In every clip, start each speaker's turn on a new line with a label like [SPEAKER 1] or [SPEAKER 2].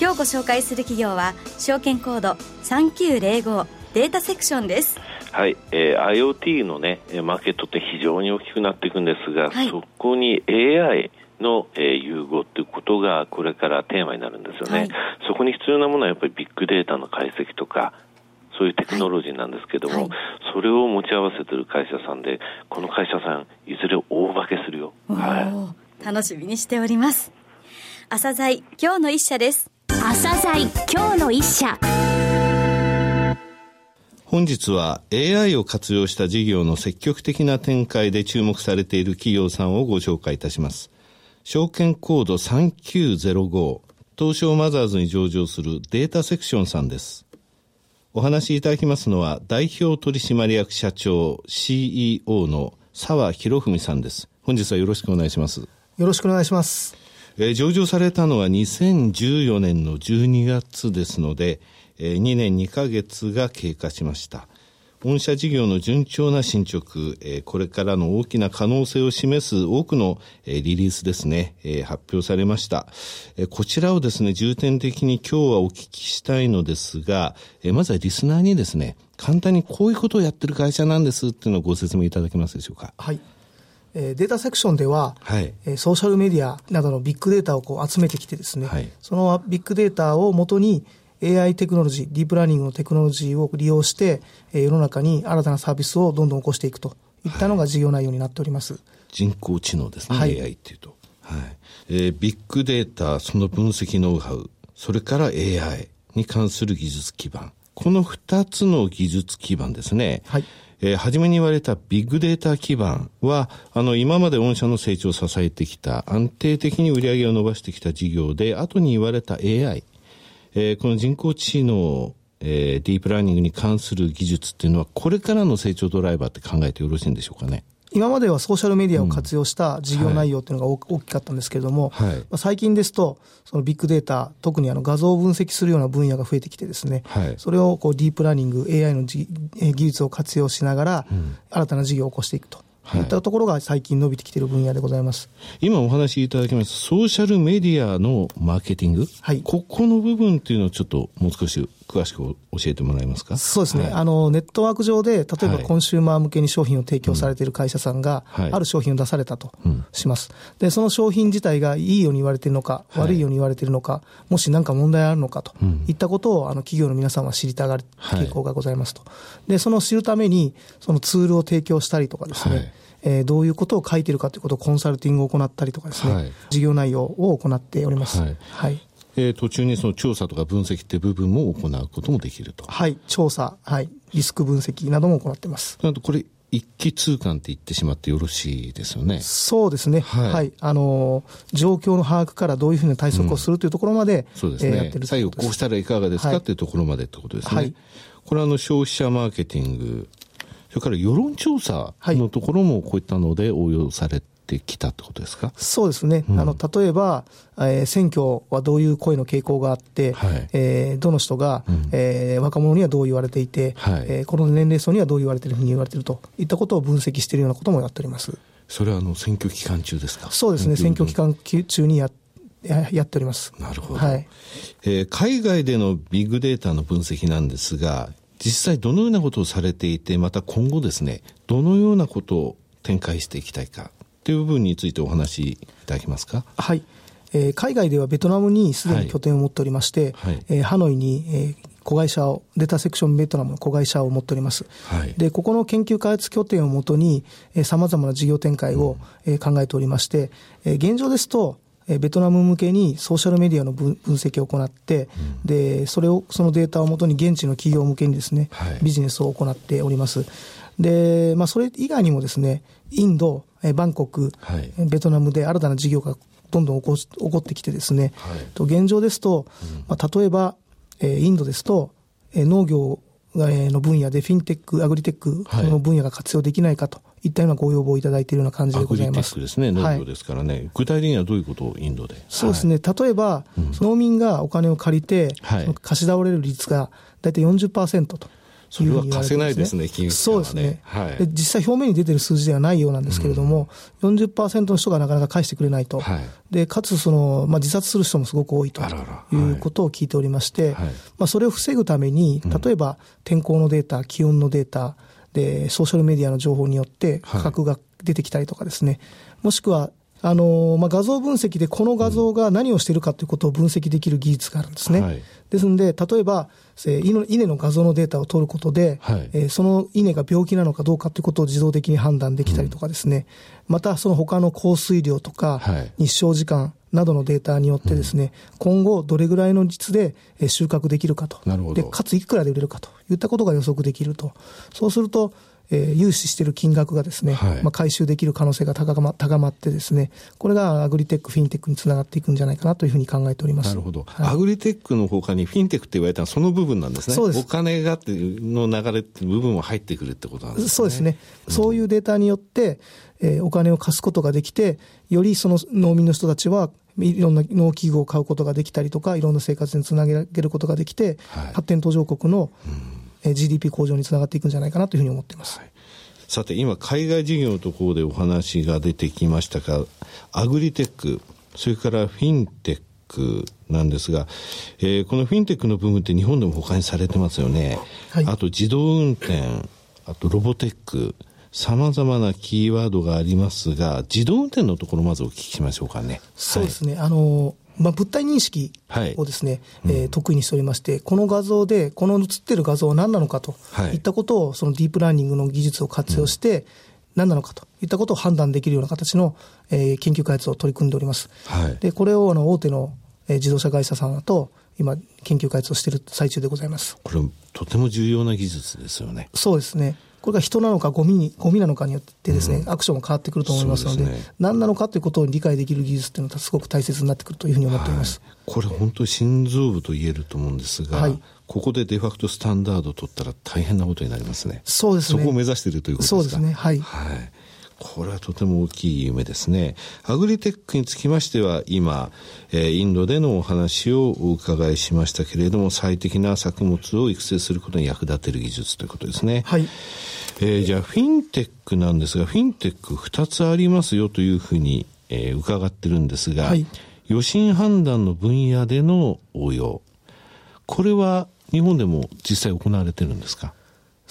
[SPEAKER 1] 今日ご紹介する企業は証券コード3905データセクションです
[SPEAKER 2] はい、えー、IoT のねマーケットって非常に大きくなっていくんですが、はい、そこに AI の、えー、融合ということがこれからテーマになるんですよね、はい、そこに必要なものはやっぱりビッグデータの解析とかそういうテクノロジーなんですけども、はい、それを持ち合わせてる会社さんで、この会社さん、いずれ大化けするよ。
[SPEAKER 1] はい。楽しみにしております。朝鮮今日の一社です。
[SPEAKER 3] 朝鮮今日の一社。
[SPEAKER 4] 本日は AI を活用した事業の積極的な展開で注目されている企業さんをご紹介いたします。証券コード3905東証マザーズに上場するデータセクションさんです。お話しいただきますのは、代表取締役社長 CEO の澤博文さんです。本日はよろしくお願いします。よ
[SPEAKER 5] ろしくお願いします。
[SPEAKER 4] えー、上場されたのは2014年の12月ですので、えー、2年2ヶ月が経過しました。御社事業の順調な進捗、えー、これからの大きな可能性を示す多くの、えー、リリースですね、えー、発表されました、えこちらをですね、重点的に今日はお聞きしたいのですが、えまずはリスナーにですね、簡単にこういうことをやってる会社なんですっていうのをご説明いただけますでしょうか？
[SPEAKER 5] はい。えデータセクションでは、はい、えソーシャルメディアなどのビッグデータをこう集めてきてですね、はい、そのビッグデータをもとに、AI テクノロジー、ディープラーニングのテクノロジーを利用して、え世の中に新たなサービスをどんどん起こしていくといったのが事業内容になっております。
[SPEAKER 4] 人工知能ですね、はい、AI っていうと。はい。えー、ビッグデータ、その分析ノウハウ、それから AI に関する技術基盤。この二つの技術基盤ですね。はい。えー、初めに言われたビッグデータ基盤は、あの、今まで御社の成長を支えてきた、安定的に売り上げを伸ばしてきた事業で、後に言われた AI。えー、この人工知能、えー、ディープラーニングに関する技術っていうのは、これからの成長ドライバーって考えてよろしいんでしょうかね？
[SPEAKER 5] 今まではソーシャルメディアを活用した事業内容っていうのが大きかったんですけれども、はい、最近ですと、そのビッグデータ、特にあの画像を分析するような分野が増えてきてですね、はい、それをこうディープラーニング、AI の技術を活用しながら、新たな事業を起こしていくと。はい、いったところが最近伸びてきている分野でございます。
[SPEAKER 4] 今お話しいただきましたソーシャルメディアのマーケティング。はい。ここの部分っていうのをちょっともう少し詳しく教えてもらえますか？
[SPEAKER 5] そうですね、はい、あの、ネットワーク上で、例えばコンシューマー向けに商品を提供されている会社さんが、ある商品を出されたとします。で、その商品自体がいいように言われているのか、悪いように言われているのか、もし何か問題あるのかといったことを、あの、企業の皆さんは知りたがる傾向がございますと。で、その知るために、そのツールを提供したりとかですね、えー、どういうことを書いてるかということをコンサルティングを行ったりとかですね、はい、事業内容を行っております。はい。はい、
[SPEAKER 4] えー、途中にその調査とか分析って部分も行うこともできると。
[SPEAKER 5] はい。調査、はい。リスク分析なども行ってます。
[SPEAKER 4] なんとこれ、一気通貫って言ってしまってよろしいですよね。
[SPEAKER 5] そうですね。はい。はい、あのー、状況の把握からどういうふうな対策をするというところまで、うん、
[SPEAKER 4] そうですね。えー、やってる最後こうしたらいかがですか、はい、っていうところまでってことですね。はい。これはあの消費者マーケティング、それから世論調査のところもこういったので応用されてきたってことですか？
[SPEAKER 5] そうですね。うん、あの、例えば、えー、選挙はどういう声の傾向があって、はい、えー、どの人が、うん、えー、若者にはどう言われていて、はい、えー、この年齢層にはどう言われているふうに言われているといったことを分析しているようなこともやっております。
[SPEAKER 4] それはあの選挙期間中ですか？
[SPEAKER 5] そうですね。選挙期間中にやややっております。
[SPEAKER 4] なるほど。はい。えー、海外でのビッグデータの分析なんですが、実際どのようなことをされていて、また今後ですね、どのようなことを展開していきたいかという部分についてお話しいただけますか？
[SPEAKER 5] はい。えー、海外ではベトナムにすでに拠点を持っておりまして、はい、えー、ハノイに、えー、子会社を、データセクションベトナムの子会社を持っております。はい、で、ここの研究開発拠点をもとに、えー、様々な事業展開を、うん、えー、考えておりまして、えー、現状ですと、ベトナム向けにソーシャルメディアの分析を行って、うん、で、それを、そのデータをもとに現地の企業向けにですね、はい、ビジネスを行っております。で、まあ、それ以外にもですね、インド、バンコク、はい、ベトナムで新たな事業がどんどん起こ起こってきてですね、はい、と現状ですと、うん、まあ、例えば、インドですと、農業の分野でフィンテック、アグリテックの分野が活用できないかといったようなご要望をいただいているような感じでございます。
[SPEAKER 4] アグリテックですね、農業ですからね、はい、具体的にはどういうことをインドで？
[SPEAKER 5] そうですね、例えば、うん、農民がお金を借りて、はい、貸し倒れる率が大体40%と。
[SPEAKER 4] それは貸せないですね、金は、
[SPEAKER 5] ね、そうですね、はい、で実際、表面に出てる数字ではないようなんですけれども、うん、40%の人がなかなか返してくれないと、はい、でかつその、まあ、自殺する人もすごく多いとい。うことを聞いておりまして、はい、まあ、それを防ぐために、例えば天候のデータ、気温のデータ、でソーシャルメディアの情報によって価格が出てきたりとかですね、もしくはあのまあ、画像分析でこの画像が何をしているかということを分析できる技術があるんですね。はい、ですので、例えば、えー、稲の画像のデータを取ることで、はい、えー、その稲が病気なのかどうかということを自動的に判断できたりとかですね、うん、またその他の降水量とか、日照時間などのデータによってですね、うん、今後どれぐらいの率で収穫できるかと。で、かついくらで売れるかといったことが予測できると。そうすると、えー、融資している金額がですね、はい、まあ、回収できる可能性が高ま高まってですね、これがアグリテック、フィンテックにつながっていくんじゃないかなというふうに考えております。
[SPEAKER 4] なるほど。はい、アグリテックのほかにフィンテックって言われたのはその部分なんですね。そうです。お金がっての流れって部分も入ってくるってことなんですね。
[SPEAKER 5] そうですね。そういうデータによって、えー、お金を貸すことができて、よりその農民の人たちはいろんな農機具を買うことができたりとか、いろんな生活につなげることができて、はい、発展途上国の、うん、GDP 向上につながっていくんじゃないかなというふうに思っています。はい。
[SPEAKER 4] さて今海外事業のところでお話が出てきましたがアグリテックそれからフィンテックなんですが、えー、このフィンテックの部分って日本でも他にされてますよね、はい、あと自動運転あとロボテックさまざまなキーワードがありますが自動運転のところまずお聞きしましょうかね。
[SPEAKER 5] そうですね、はい、あのまあ、物体認識をですね、はい、えー、得意にしておりまして、この画像で、この映ってる画像は何なのかといったことを、そのディープラーニングの技術を活用して、何なのかといったことを判断できるような形の、えー、研究開発を取り組んでおります。はい、で、これをあの大手の、えー、自動車会社さんと、今、研究開発をしている最中でございます。
[SPEAKER 4] これ、とても重要な技術ですよね。
[SPEAKER 5] そうですね。これが人なのかゴミに、ゴミなのかによってですね、うん、アクションも変わってくると思いますので、でね、何なのかということを理解できる技術というのはすごく大切になってくるというふうに思っております。
[SPEAKER 4] はい、これ本当に心臓部と言えると思うんですが、はい、ここでデファクトスタンダードを取ったら大変なことになりますね。
[SPEAKER 5] そうですね。
[SPEAKER 4] そこを目指しているということですか？
[SPEAKER 5] そうですね。はい。
[SPEAKER 4] はいこれはとても大きい夢ですね。アグリテックにつきましては、今、えー、インドでのお話をお伺いしましたけれども、最適な作物を育成することに役立てる技術ということですね。はい。えー、じゃあ、フィンテックなんですが、フィンテック2つありますよというふうに、えー、伺ってるんですが、はい、予診判断の分野での応用。これは日本でも実際行われてるんですか？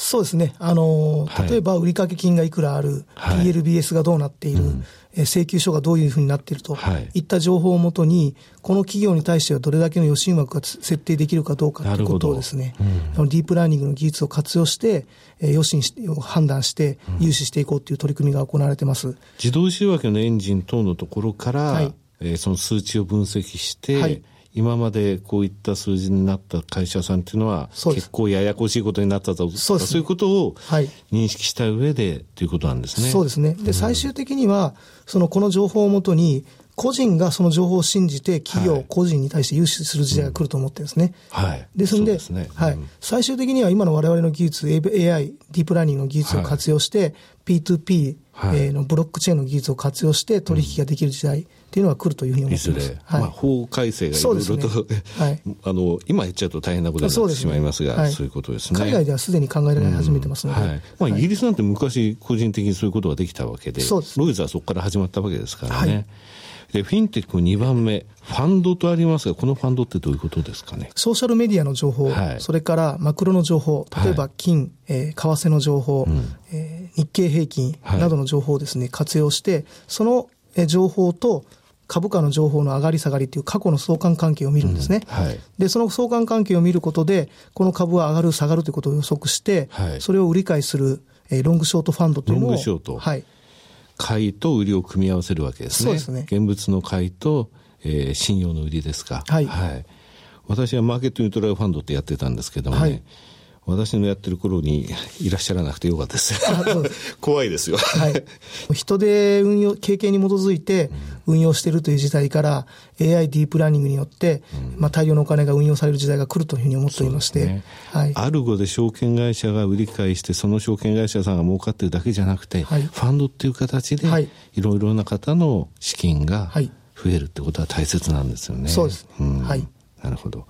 [SPEAKER 5] そうですね。あの、例えば売掛金がいくらある、はい、PLBS がどうなっている、うん、請求書がどういうふうになっていると、はい、いった情報をもとに、この企業に対してはどれだけの予診枠が設定できるかどうかということをですね、うん、ディープラーニングの技術を活用して、予診を判断して、融資していこうという取り組みが行われてます。
[SPEAKER 4] 自動仕分けのエンジン等のところから、はい、えー、その数値を分析して、はい今までこういった数字になった会社さんっていうのは、結構ややこしいことになったと。そうそういうことを認識した上でということなんですね。
[SPEAKER 5] そうですね。で、最終的には、そのこの情報をもとに、個人がその情報を信じて企業、個人に対して融資する時代が来ると思ってるんですね。はい。ですんで、でね、はい。最終的には今の我々の技術、AI、ディープラーニングの技術を活用して、P2P はい、のブロックチェーンの技術を活用して取引ができる時代っていうのが来るというふうに思っています。
[SPEAKER 4] はい、まあ、法改正がいろいろと、ね、はい、あの今言っちゃうと大変なことになってしまいますが、そう、ねはい、そういうことですね。
[SPEAKER 5] 海外ではすでに考えられ始めてますので、うん、はい。
[SPEAKER 4] まあ、イギリスなんて昔個人的にそういうことができたわけで、そうですロイズはそこから始まったわけですからね。で、フィンテック2番目、ファンドとありますが、このファンドってどういうことですかね？
[SPEAKER 5] ソーシャルメディアの情報、はい、それからマクロの情報、例えば金、はい、えー、為替の情報、うん、えー、日経平均などの情報をですね、活用して、その情報と株価の情報の上がり下がりという過去の相関関係を見るんですね。うんはい、で、その相関関係を見ることで、この株は上がる下がるということを予測して、はい、それを売り買いする、えー、ロングショートファンドというのを、ロングショート。はい。
[SPEAKER 4] 買いと売りを組み合わせるわけですね。すね。現物の買いと、えー、信用の売りですか。はい。はい。私はマーケットニュートラルファンドってやってたんですけどもね、はい、私のやってる頃にいらっしゃらなくてよかったです 怖いですよ。
[SPEAKER 5] はい。人で運用、経験に基づいて運用しているという時代から、AI ディープラーニングによって、うん、まあ大量のお金が運用される時代が来るというふうに思っておりまして、ね、
[SPEAKER 4] はい。アルゴで証券会社が売り買いして、その証券会社さんが儲かってるだけじゃなくて、はい、ファンドっていう形で、いろいろな方の資金が増えるってことは大切なんですよね。
[SPEAKER 5] そうです、うん、はい。
[SPEAKER 4] なるほど。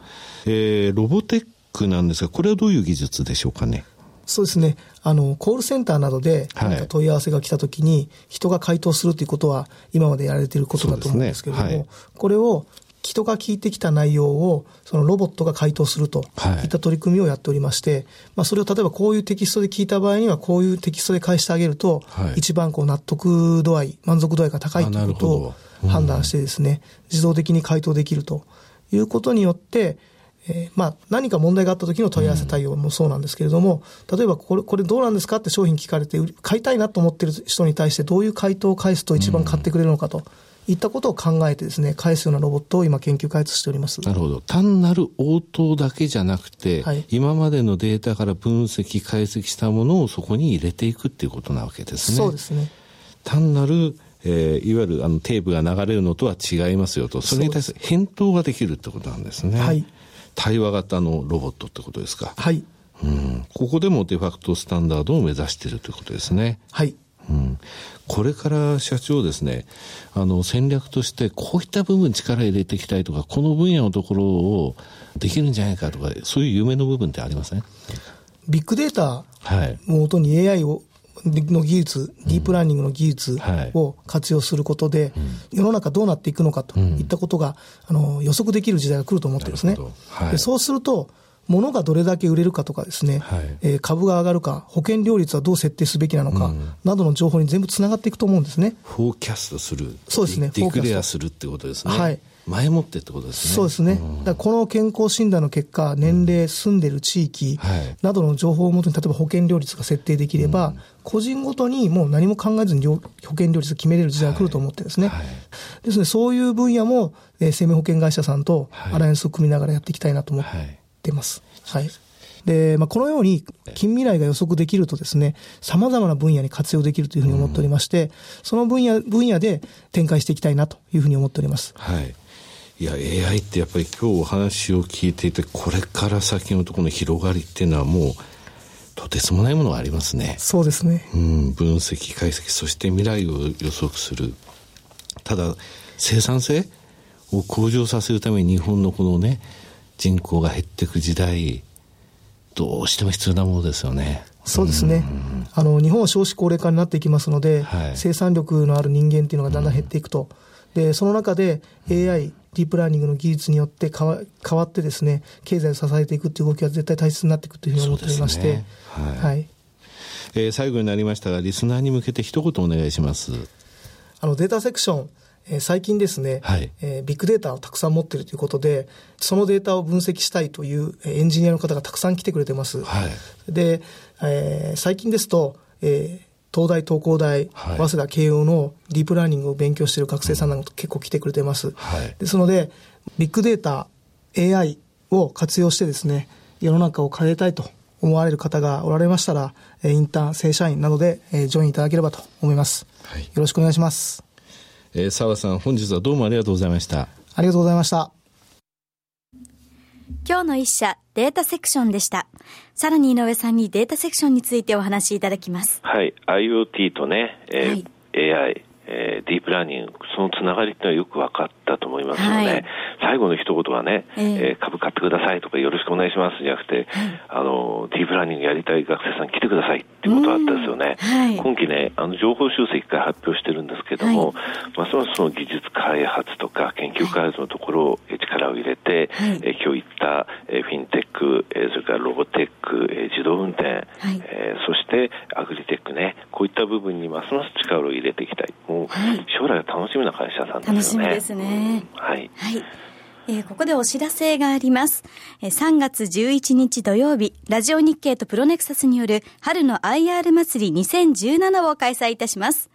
[SPEAKER 4] えー、ロボテックなんですが、これはどういう技術でしょうかね？
[SPEAKER 5] そうですね。あの、コールセンターなどで、何か問い合わせが来たときに、人が回答するということは、今までやられていることだと思うんですけれども、ね。はい、これを、人が聞いてきた内容を、そのロボットが回答するとい。った取り組みをやっておりまして、はい、まあ、それを例えばこういうテキストで聞いた場合には、こういうテキストで返してあげると、はい、一番こう納得度合い、満足度合いが高いということを判断してですね、自動的に回答できるということによって、えー、まあ、何か問題があった時の問い合わせ対応もそうなんですけれども、うん、例えばこれ、これどうなんですかって商品聞かれて、買いたいなと思ってる人に対してどういう回答を返すと一番買ってくれるのかと。いったことを考えてですね、返すようなロボットを今研究開発しております。
[SPEAKER 4] なるほど。単なる応答だけじゃなくて、はい、今までのデータから分析、解析したものをそこに入れていくっていうことなわけですね。
[SPEAKER 5] そうですね。
[SPEAKER 4] 単なるえー、いわゆるあのテープが流れるのとは違いますよと、それに対して返答ができるってことなんですね。はい。対話型のロボットってことですか？
[SPEAKER 5] はい。
[SPEAKER 4] うん、ここでもデファクトスタンダードを目指しているということですね。
[SPEAKER 5] はい。
[SPEAKER 4] うん、これから社長ですね、あの戦略としてこういった部分力入れていきたいとか、この分野のところをできるんじゃないかとか、そういう夢の部分ってありません？
[SPEAKER 5] ビッグデータをもとに AI をの技術、ディープラーニングの技術を活用することで、世の中どうなっていくのかといったことが、あの予測できる時代が来ると思ってるんですね。でそうすると、物がどれだけ売れるかとかですね、はい、えー、株が上がるか、保険料率はどう設定すべきなのか、うん、などの情報に全部つながっていくと思うんですね。
[SPEAKER 4] フォーキャストする。
[SPEAKER 5] そうですね。
[SPEAKER 4] ディクレアするってことですね。はい。前もってってことですね。
[SPEAKER 5] そうですね。だこの健康診断の結果、年齢、住んでる地域などの情報をもとに、例えば保険料率が設定できれば、個人ごとにもう何も考えずに保険料率を決めれる時代が来ると思ってですね。はいはい、ですので、そういう分野も、えー、生命保険会社さんとアライアンスを組みながらやっていきたいなと思ってます。はい。はい、で、まあ、このように近未来が予測できるとですね、様々な分野に活用できるというふうに思っておりまして、その分野、分野で展開していきたいなというふうに思っております。
[SPEAKER 4] はい。いや、AI ってやっぱり今日お話を聞いていて、これから先のところの広がりっていうのはもう、とてつもないものがありますね。
[SPEAKER 5] そうですね。
[SPEAKER 4] うん、分析、解析、そして未来を予測する。ただ、生産性を向上させるために日本のこのね、人口が減っていく時代、どうしても必要なものですよね。
[SPEAKER 5] そうですね、あの日本は少子高齢化になっていきますので、はい、生産力のある人間っていうのがだんだん減っていくと、でその中で AI、ディープラーニングの技術によって変わ変わってですね、経済を支えていくっていう動きは絶対大切になっていくというふうに思っておりまして、ね、はい、はい、
[SPEAKER 4] えー、最後になりましたが、リスナーに向けて一言お願いします。
[SPEAKER 5] あのデータセクション、えー、最近ですね、はい、えー、ビッグデータをたくさん持っているということで、そのデータを分析したいというエンジニアの方がたくさん来てくれてます。はい、で、えー、最近ですと、えー東大、東工大、はい、早稲田、慶応のディープラーニングを勉強している学生さんなんか結構来てくれてます。はい、ですので、ビッグデータ、AI を活用してですね、世の中を変えたいと思われる方がおられましたら、インターン、正社員などでジョインいただければと思います。はい、よろしくお願いします。
[SPEAKER 4] えー、澤さん、本日はどうもありがとうございました。
[SPEAKER 5] ありがとうございました。
[SPEAKER 1] 今日の一社、データセクションでした。さらに井上さんにデータセクションについてお話しいただきます。
[SPEAKER 2] はい、IoT とね、えー、はい、AI、えー、ディープラーニング、そのつながりっていうのはよく分かったと思いますので、はい、最後の一言はね、えー、えー、株買ってくださいとかよろしくお願いしますじゃなくて、あの、ディープラーニングやりたい学生さん来てくださいっていうことだったんですよね。はい、今期ね、あの、上方修正一回発表してるんですけども、ますますその技術開発とか研究開発のところを力を入れて、はい、え今日言った、えフィンテック、えそれからロボテック、え自動運転、はい、えそしてアグリテックね、こういった部分にますます力を入れていきたい。もう、将来が楽しみな会社さんですよね。楽しみ
[SPEAKER 1] ですね。
[SPEAKER 2] はい。
[SPEAKER 1] はいえー、ここでお知らせがあります。えー、3月11日土曜日、ラジオ日経とプロネクサスによる春の IR 祭り2017を開催いたします。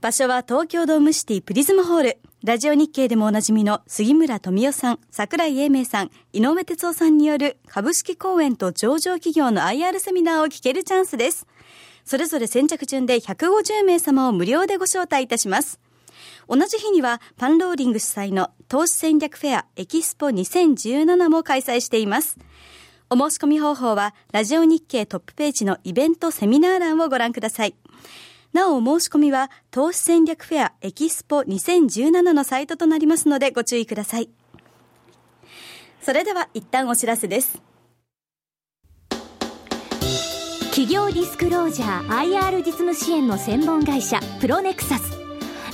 [SPEAKER 1] 場所は東京ドームシティプリズムホール。ラジオ日経でもおなじみの杉村富夫さん、桜井英明さん、井上哲夫さんによる株式講演と上場企業の IR セミナーを聞けるチャンスです。それぞれ先着順で150名様を無料でご招待いたします。同じ日にはパンローリング主催の投資戦略フェアエキスポ2017も開催しています。お申し込み方法はラジオ日経トップページのイベントセミナー欄をご覧ください。なお、申し込みは、投資戦略フェアエキスポ2017のサイトとなりますのでご注意ください。それでは、一旦お知らせです。
[SPEAKER 3] 企業ディスクロージャー IR 実務支援の専門会社、プロネクサス。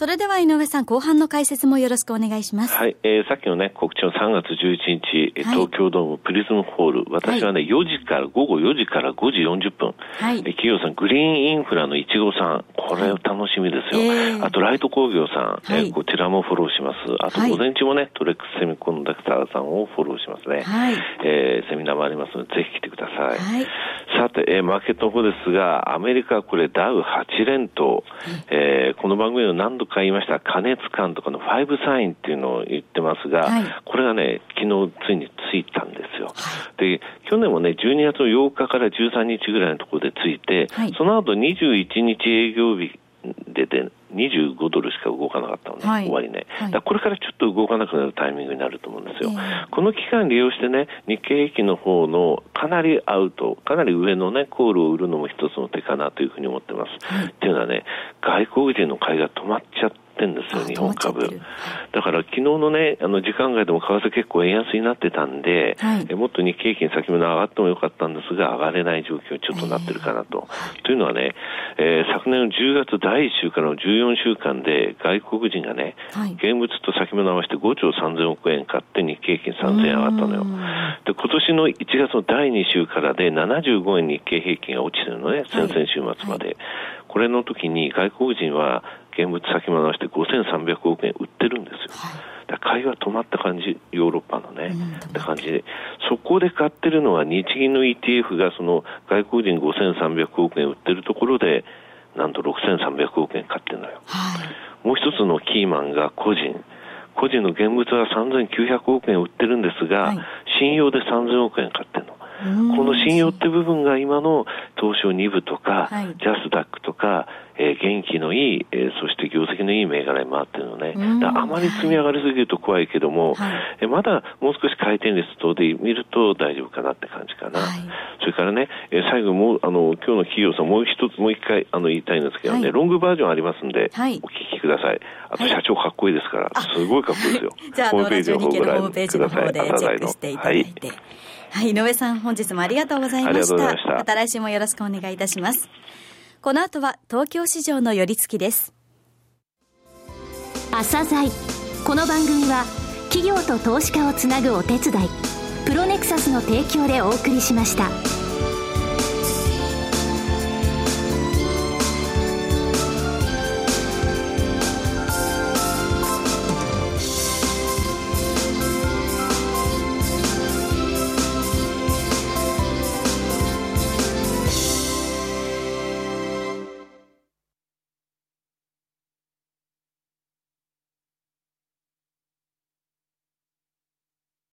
[SPEAKER 1] それでは井上さん、後半の解説もよろしくお願いします。
[SPEAKER 2] はい、えー、さっきのね、告知の3月11日、はい、東京ドームプリズムホール、私はね、はい、4時から、午後4時から5時40分、はい、企業さん、グリーンインフラのいちごさん、これ楽しみですよ。はい、あと、ライト工業さん、はい、えー、こちらもフォローします。あと、午前中もね、トレックスセミコンダクターさんをフォローしますね。はい、えー、セミナーもありますので、ぜひ来てください。はい、さて、えー、マーケットの方ですが、アメリカこれダウ8連投、えー、この番組で何度か言いました、金熱感とかのファイブサインっていうのを言ってますが、はい、これがね、昨日ついについたんですよ。で、去年もね、12月の8日から13日ぐらいのところでついて、はい、その後21日営業日でで25ドルしか動かなかったのね、はい、終わりね、はい、これからちょっと動かなくなるタイミングになると思うんですよ、えー、この期間利用してね、日経平均の方のかなりアウト、かなり上のね、コールを売るのも一つの手かなというふうに思ってます。はい、っていうのはね、外国人の買いが止まっちゃって、ってんですよ、日本株。だから昨日のね、あの時間外でも為替結構円安になってたんで、はい、もっと日経平均先物上がってもよかったんですが、上がれない状況にちょっとなってるかなと。えー、というのはね、えー、昨年の10月第1週からの14週間で外国人がね、はい、現物と先物合わせて5兆3000億円買って日経平均3000円上がったのよ。で、今年の1月の第2週からで75円日経平均が落ちてるのね、先々週末まで。はいこれの時に外国人は現物先物して5300億円売ってるんですよ。はい、買いは止まった感じ、ヨーロッパのね、うん、って感じで、そこで買ってるのは日銀の ETF がその外国人5300億円売ってるところで、なんと6300億円買ってるのよ。はい、もう一つのキーマンが個人。個人の現物は3900億円売ってるんですが、はい、信用で3000億円買ってるの。この信用って部分が今の東証2部とか、はい、ジャスダックとか、えー、元気のいい、えー、そして業績のいい銘柄に回ってるのね。あまり積み上がりすぎると怖いけども、はい、えー、まだもう少し回転率等で見ると大丈夫かなって感じかな。はい、それからね、えー、最後もう、あの、今日の企業さんもう一つ、もう一回、あの、言いたいんですけどね、はい、ロングバージョンありますんで、お聞きください。あと、社長かっこいいですから、すごいかっこいいですよ。
[SPEAKER 1] じゃあ、ホームページの方ホームページの方でチェックしていただいて。はい、井上さん、本日もありがとうございました。また来週もよろしくお願いいたします。この後は東京市場の寄り付きです。
[SPEAKER 3] 朝鮮この番組は企業と投資家をつなぐお手伝い、プロネクサスの提供でお送りしました。